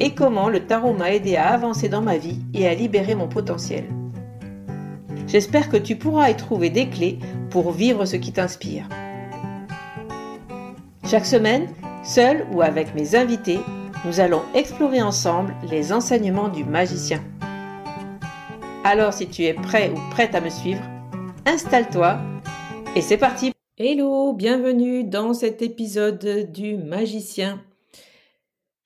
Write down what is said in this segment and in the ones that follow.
et comment le tarot m'a aidé à avancer dans ma vie et à libérer mon potentiel. J'espère que tu pourras y trouver des clés pour vivre ce qui t'inspire. Chaque semaine, seul ou avec mes invités, nous allons explorer ensemble les enseignements du magicien. Alors si tu es prêt ou prête à me suivre, installe-toi et c'est parti Hello, bienvenue dans cet épisode du magicien.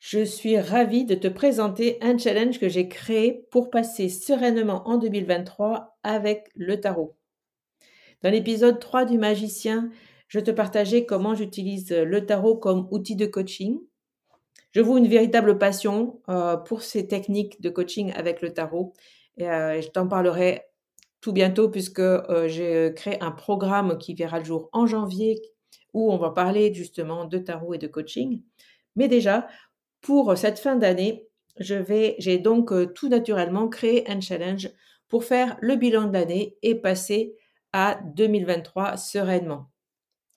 Je suis ravie de te présenter un challenge que j'ai créé pour passer sereinement en 2023 avec le tarot. Dans l'épisode 3 du magicien, je te partageais comment j'utilise le tarot comme outil de coaching. Je vous une véritable passion euh, pour ces techniques de coaching avec le tarot. Euh, je t'en parlerai tout bientôt puisque euh, j'ai créé un programme qui verra le jour en janvier où on va parler justement de tarot et de coaching. Mais déjà, pour cette fin d'année, j'ai donc euh, tout naturellement créé un challenge pour faire le bilan de l'année et passer à 2023 sereinement.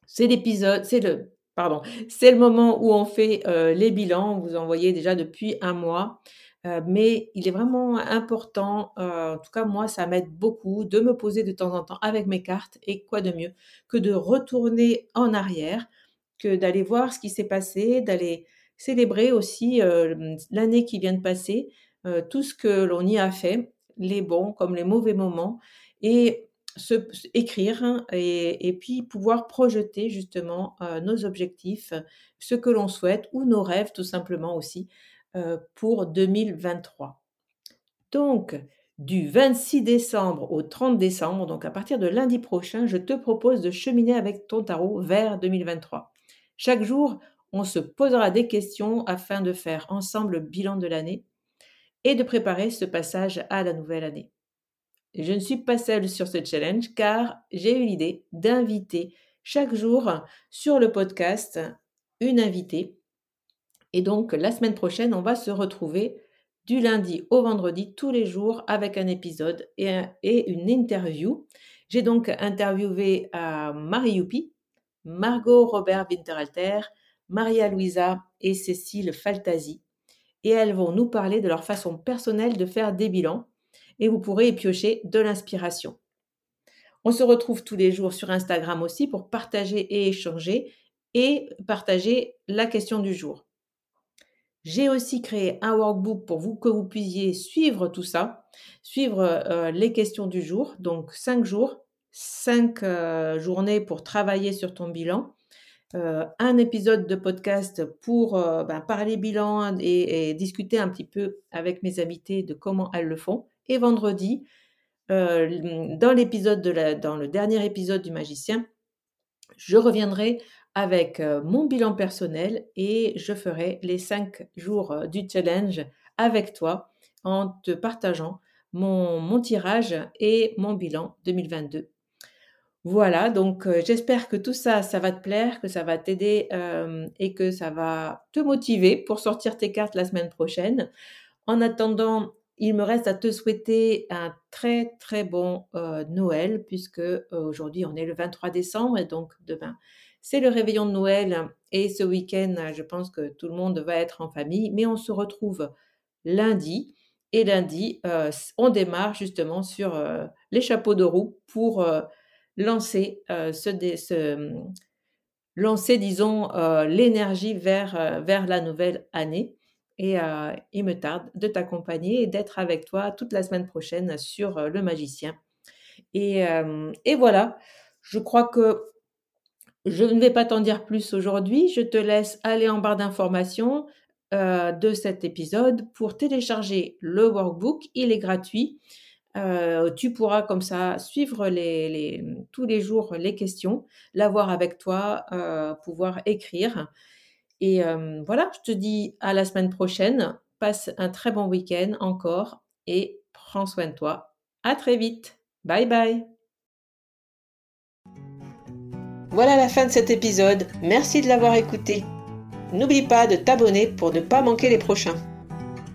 C'est l'épisode, c'est le, pardon, c'est le moment où on fait euh, les bilans. Vous en voyez déjà depuis un mois. Euh, mais il est vraiment important, en tout cas moi ça m'aide beaucoup de me poser de temps en temps avec mes cartes et quoi de mieux que de retourner en arrière, que d'aller voir ce qui s'est passé, d'aller célébrer aussi l'année qui vient de passer, tout ce que l'on y a fait, les bons comme les mauvais moments, et se, écrire hein, et, puis pouvoir projeter justement nos objectifs, ce que l'on souhaite ou nos rêves tout simplement aussi pour 2023. Donc, du 26 décembre au 30 décembre, donc à partir de lundi prochain, je te propose de cheminer avec ton tarot vers 2023. Chaque jour, on se posera des questions afin de faire ensemble le bilan de l'année et de préparer ce passage à la nouvelle année. Je ne suis pas seule sur ce challenge car j'ai eu l'idée d'inviter chaque jour sur le podcast une invitée. Et donc la semaine prochaine, on va se retrouver du lundi au vendredi tous les jours avec un épisode et, une interview. J'ai donc interviewé euh, Marie Youpi, Margot Robert Winteralter, Maria Luisa et Cécile Faltasi, et elles vont nous parler de leur façon personnelle de faire des bilans, et vous pourrez y piocher de l'inspiration. On se retrouve tous les jours sur Instagram aussi pour partager et échanger et partager la question du jour. J'ai aussi créé un workbook pour vous que vous puissiez suivre tout ça, suivre euh, les questions du jour, donc cinq jours, cinq euh, journées pour travailler sur ton bilan euh, un épisode de podcast pour euh, ben, parler bilan et, discuter un petit peu avec mes invités de comment elles le font. Et vendredi, euh, dans l'épisode de dans le dernier épisode du magicien, je reviendrai avec mon bilan personnel et je ferai les cinq jours du challenge avec toi en te partageant mon, mon tirage et mon bilan 2022 voilà, donc j'espère que tout ça, ça va te plaire, que ça va t'aider et que ça va te motiver pour sortir tes cartes la semaine prochaine. En attendant, il me reste à te souhaiter un très très bon euh, Noël puisque euh, aujourd'hui on est le 23 décembre et donc demain c'est le réveillon de Noël et ce week-end je pense que tout le monde va être en famille mais on se retrouve lundi et lundi euh, on démarre justement sur les chapeaux de roue pour lancer ce, lancer disons l'énergie vers vers la nouvelle année et euh, il me tarde de t'accompagner et d'être avec toi toute la semaine prochaine sur euh, le magicien. Et, euh, et, voilà, je crois que je ne vais pas t'en dire plus aujourd'hui. Je te laisse aller en barre d'informations de cet épisode pour télécharger le workbook. Il est gratuit. Tu pourras comme ça suivre tous les jours les questions, l'avoir avec toi, pouvoir écrire. Et voilà, je te dis à la semaine prochaine. Passe un très bon week-end encore et prends soin de toi. À très vite. Bye bye. Voilà la fin de cet épisode. Merci de l'avoir écouté. N'oublie pas de t'abonner pour ne pas manquer les prochains.